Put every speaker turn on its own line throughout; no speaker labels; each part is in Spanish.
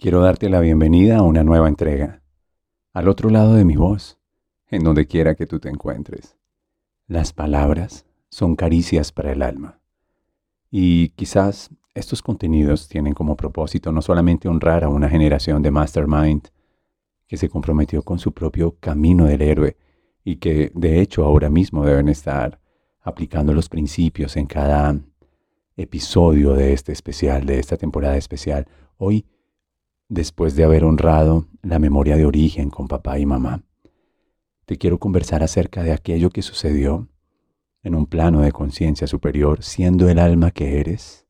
Quiero darte la bienvenida a una nueva entrega, al otro lado de mi voz, en donde quiera que tú te encuentres. Las palabras son caricias para el alma. Y quizás estos contenidos tienen como propósito no solamente honrar a una generación de mastermind que se comprometió con su propio camino del héroe y que de hecho ahora mismo deben estar aplicando los principios en cada episodio de este especial, de esta temporada especial. Hoy después de haber honrado la memoria de origen con papá y mamá, te quiero conversar acerca de aquello que sucedió en un plano de conciencia superior, siendo el alma que eres,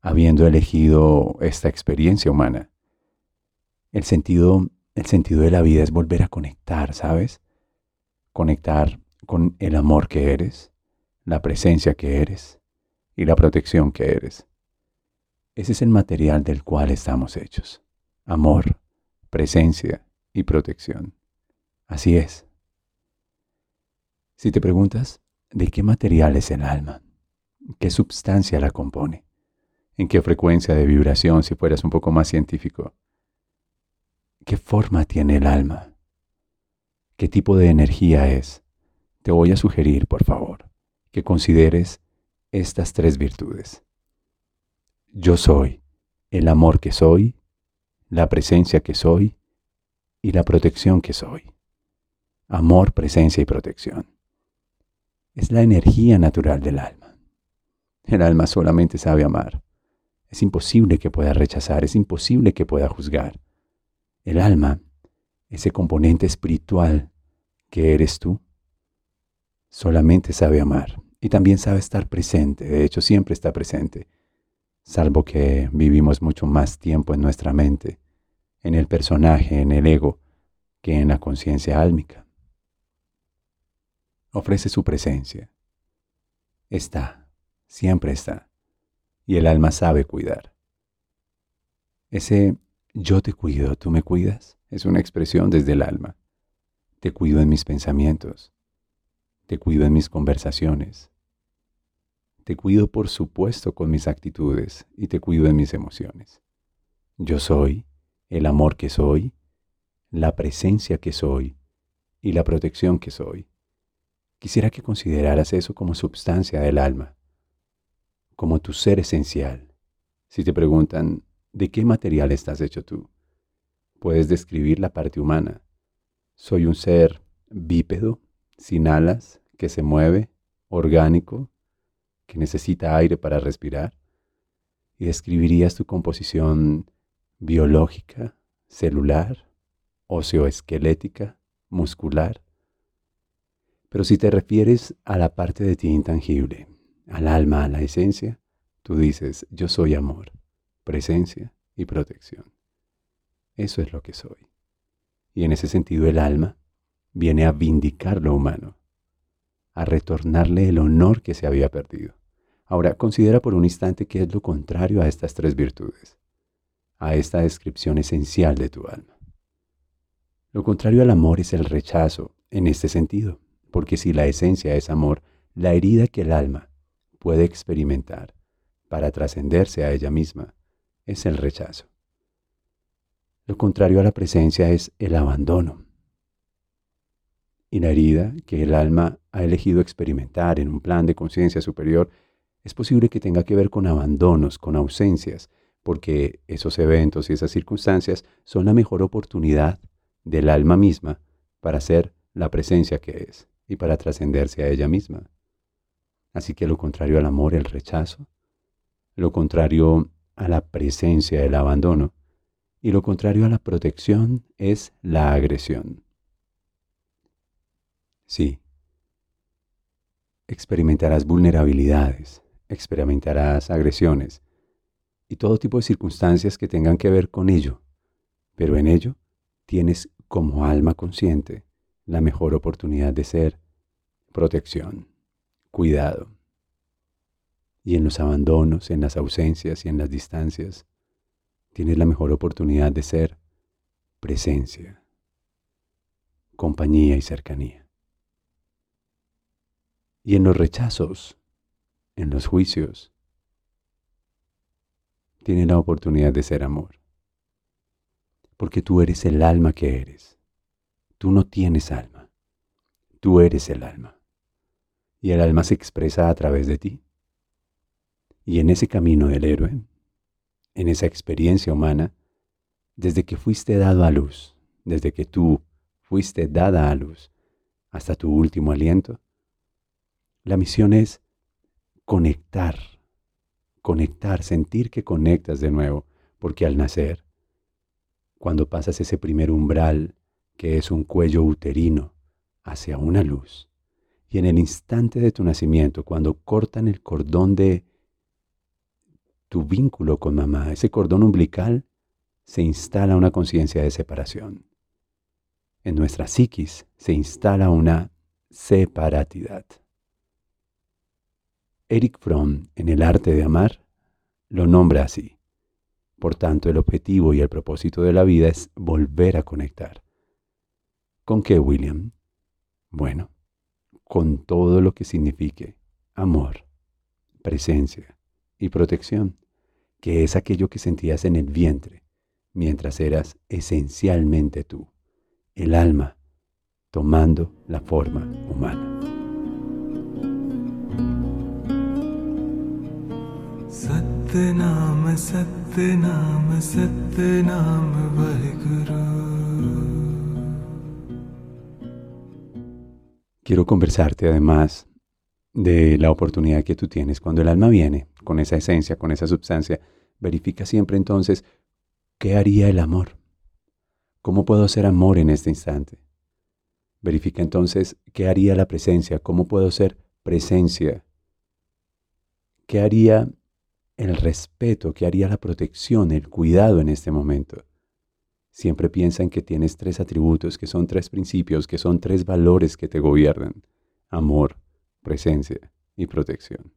habiendo elegido esta experiencia humana. El sentido, el sentido de la vida es volver a conectar, ¿sabes? Conectar con el amor que eres, la presencia que eres y la protección que eres. Ese es el material del cual estamos hechos amor, presencia y protección. Así es. Si te preguntas, ¿de qué material es el alma? ¿Qué sustancia la compone? ¿En qué frecuencia de vibración si fueras un poco más científico? ¿Qué forma tiene el alma? ¿Qué tipo de energía es? Te voy a sugerir, por favor, que consideres estas tres virtudes. Yo soy el amor que soy, la presencia que soy y la protección que soy. Amor, presencia y protección. Es la energía natural del alma. El alma solamente sabe amar. Es imposible que pueda rechazar, es imposible que pueda juzgar. El alma, ese componente espiritual que eres tú, solamente sabe amar y también sabe estar presente, de hecho siempre está presente, salvo que vivimos mucho más tiempo en nuestra mente en el personaje, en el ego, que en la conciencia álmica. Ofrece su presencia. Está, siempre está, y el alma sabe cuidar. Ese yo te cuido, tú me cuidas, es una expresión desde el alma. Te cuido en mis pensamientos, te cuido en mis conversaciones, te cuido por supuesto con mis actitudes y te cuido en mis emociones. Yo soy el amor que soy, la presencia que soy y la protección que soy. Quisiera que consideraras eso como substancia del alma, como tu ser esencial. Si te preguntan, ¿de qué material estás hecho tú? Puedes describir la parte humana. Soy un ser bípedo, sin alas, que se mueve, orgánico, que necesita aire para respirar. Y describirías tu composición biológica, celular, osteoesquelética, muscular. Pero si te refieres a la parte de ti intangible, al alma, a la esencia, tú dices, yo soy amor, presencia y protección. Eso es lo que soy. Y en ese sentido el alma viene a vindicar lo humano, a retornarle el honor que se había perdido. Ahora considera por un instante qué es lo contrario a estas tres virtudes a esta descripción esencial de tu alma. Lo contrario al amor es el rechazo en este sentido, porque si la esencia es amor, la herida que el alma puede experimentar para trascenderse a ella misma es el rechazo. Lo contrario a la presencia es el abandono. Y la herida que el alma ha elegido experimentar en un plan de conciencia superior es posible que tenga que ver con abandonos, con ausencias, porque esos eventos y esas circunstancias son la mejor oportunidad del alma misma para ser la presencia que es y para trascenderse a ella misma. Así que lo contrario al amor, el rechazo, lo contrario a la presencia, el abandono, Y lo contrario a la protección es la agresión. Sí, experimentarás vulnerabilidades, experimentarás agresiones y todo tipo de circunstancias que tengan que ver con ello, pero en ello tienes como alma consciente la mejor oportunidad de ser protección, cuidado. Y en los abandonos, en las ausencias y en las distancias, tienes la mejor oportunidad de ser presencia, compañía y cercanía. Y en los rechazos, en los juicios, tienes la oportunidad de ser amor. Porque tú eres el alma que eres. Tú no tienes alma. Tú eres el alma. Y el alma se expresa a través de ti. Y en ese camino del héroe, en esa experiencia humana, desde que fuiste dado a luz, desde que tú fuiste dada a luz hasta tu último aliento, la misión es conectar, conectar, sentir que conectas de nuevo, porque al nacer, cuando pasas ese primer umbral que es un cuello uterino hacia una luz, y en el instante de tu nacimiento, cuando cortan el cordón de tu vínculo con mamá, ese cordón umbilical, se instala una conciencia de separación. En nuestra psiquis se instala una separatidad. Eric Fromm, en El arte de amar, lo nombra así. Por tanto, el objetivo y el propósito de la vida es volver a conectar. ¿Con qué, William? Bueno, con todo lo que signifique amor, presencia y protección que es aquello que sentías en el vientre, mientras eras esencialmente tú, el alma, tomando la forma humana. Quiero conversarte además de la oportunidad que tú tienes cuando el alma viene con esa esencia, con esa sustancia. Verifica siempre entonces qué haría el amor. ¿Cómo puedo ser amor en este instante? Verifica entonces qué haría la presencia, cómo puedo ser presencia. ¿Qué haría el respeto, qué haría la protección, el cuidado en este momento? Siempre piensa en que tienes tres atributos, que son tres principios, que son tres valores que te gobiernan. Amor, presencia y protección.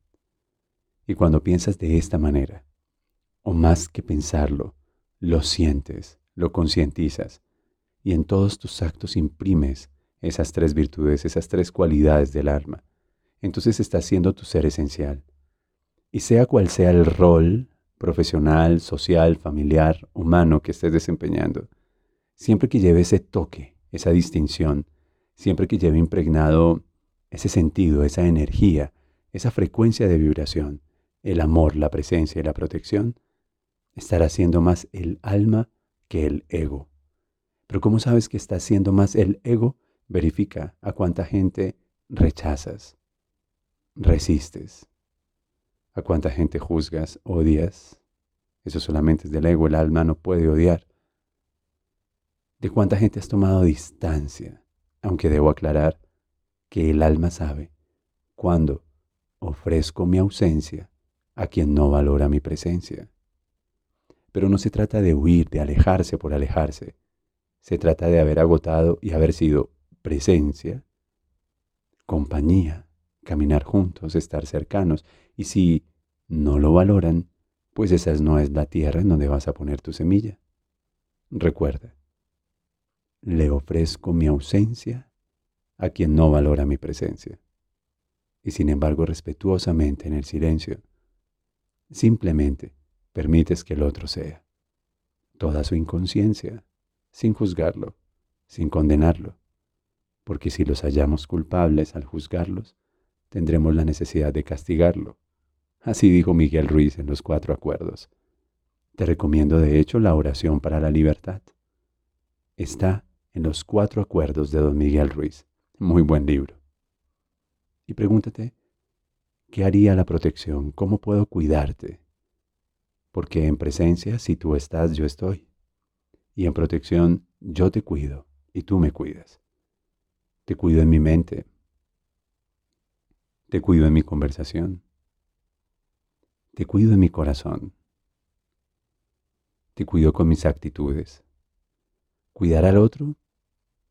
Y cuando piensas de esta manera, o más que pensarlo, lo sientes, lo concientizas, y en todos tus actos imprimes esas tres virtudes, esas tres cualidades del alma, entonces estás siendo tu ser esencial. Y sea cual sea el rol profesional, social, familiar, humano que estés desempeñando, siempre que lleve ese toque, esa distinción, siempre que lleve impregnado ese sentido, esa energía, esa frecuencia de vibración, el amor, la presencia y la protección, estará siendo más el alma que el ego. Pero ¿cómo sabes que está siendo más el ego? Verifica a cuánta gente rechazas, resistes, a cuánta gente juzgas, odias. Eso solamente es del ego, el alma no puede odiar. De cuánta gente has tomado distancia, aunque debo aclarar que el alma sabe cuando ofrezco mi ausencia a quien no valora mi presencia. Pero no se trata de huir, de alejarse por alejarse. Se trata de haber agotado y haber sido presencia, compañía, caminar juntos, estar cercanos. Y si no lo valoran, pues esa no es la tierra en donde vas a poner tu semilla. Recuerda, le ofrezco mi ausencia a quien no valora mi presencia. Y sin embargo, respetuosamente en el silencio, simplemente permites que el otro sea. Toda su inconsciencia, sin juzgarlo, sin condenarlo, porque si los hallamos culpables al juzgarlos, tendremos la necesidad de castigarlo. Así dijo Miguel Ruiz en los cuatro acuerdos. Te recomiendo de hecho la oración para la libertad. Está en los cuatro acuerdos de don Miguel Ruiz. Muy buen libro. Y pregúntate, ¿qué haría la protección? ¿Cómo puedo cuidarte? Porque en presencia, si tú estás, yo estoy. Y en protección, yo te cuido y tú me cuidas. Te cuido en mi mente. Te cuido en mi conversación. Te cuido en mi corazón. Te cuido con mis actitudes. Cuidar al otro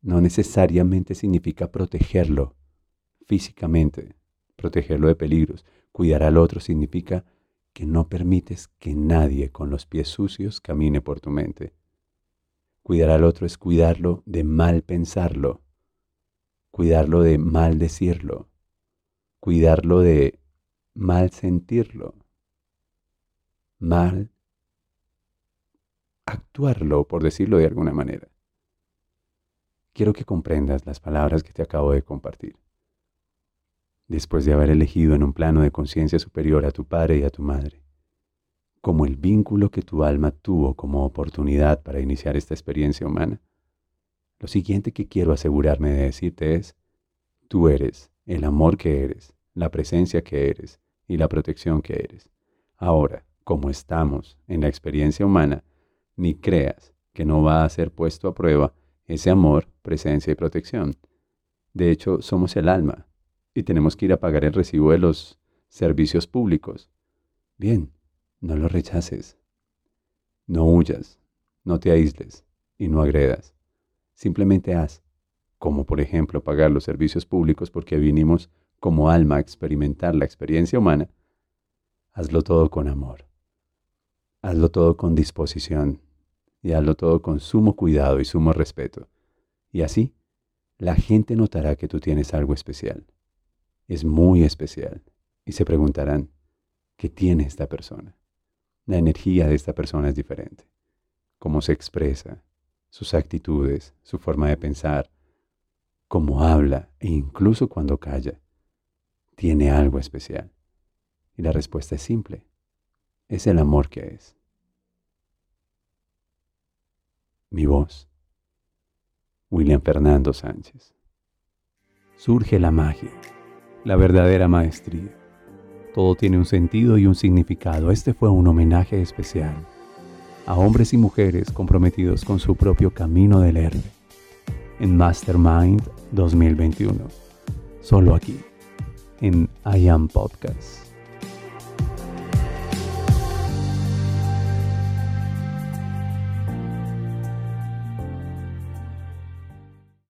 no necesariamente significa protegerlo físicamente, protegerlo de peligros. Cuidar al otro significa que no permites que nadie con los pies sucios camine por tu mente. Cuidar al otro es cuidarlo de mal pensarlo, cuidarlo de mal decirlo, cuidarlo de mal sentirlo, mal actuarlo, por decirlo de alguna manera. Quiero que comprendas las palabras que te acabo de compartir. Después de haber elegido en un plano de conciencia superior a tu padre y a tu madre, como el vínculo que tu alma tuvo como oportunidad para iniciar esta experiencia humana, lo siguiente que quiero asegurarme de decirte es, tú eres el amor que eres, la presencia que eres y la protección que eres. Ahora, como estamos en la experiencia humana, ni creas que no va a ser puesto a prueba ese amor, presencia y protección. De hecho, somos el alma y tenemos que ir a pagar el recibo de los servicios públicos. Bien, no lo rechaces. No huyas, no te aísles y no agredas. Simplemente haz, como por ejemplo pagar los servicios públicos porque vinimos como alma a experimentar la experiencia humana. Hazlo todo con amor. Hazlo todo con disposición y hazlo todo con sumo cuidado y sumo respeto. Y así, la gente notará que tú tienes algo especial. Es muy especial. Y se preguntarán, ¿qué tiene esta persona? La energía de esta persona es diferente. Cómo se expresa, sus actitudes, su forma de pensar, cómo habla e incluso cuando calla. Tiene algo especial. Y la respuesta es simple. Es el amor que es. Mi voz. William Fernando Sánchez. Surge la magia, la verdadera maestría todo tiene un sentido y un significado. Este fue un homenaje especial a hombres y mujeres comprometidos con su propio camino del héroe en Mastermind 2021. Solo aquí, en I Am Podcast.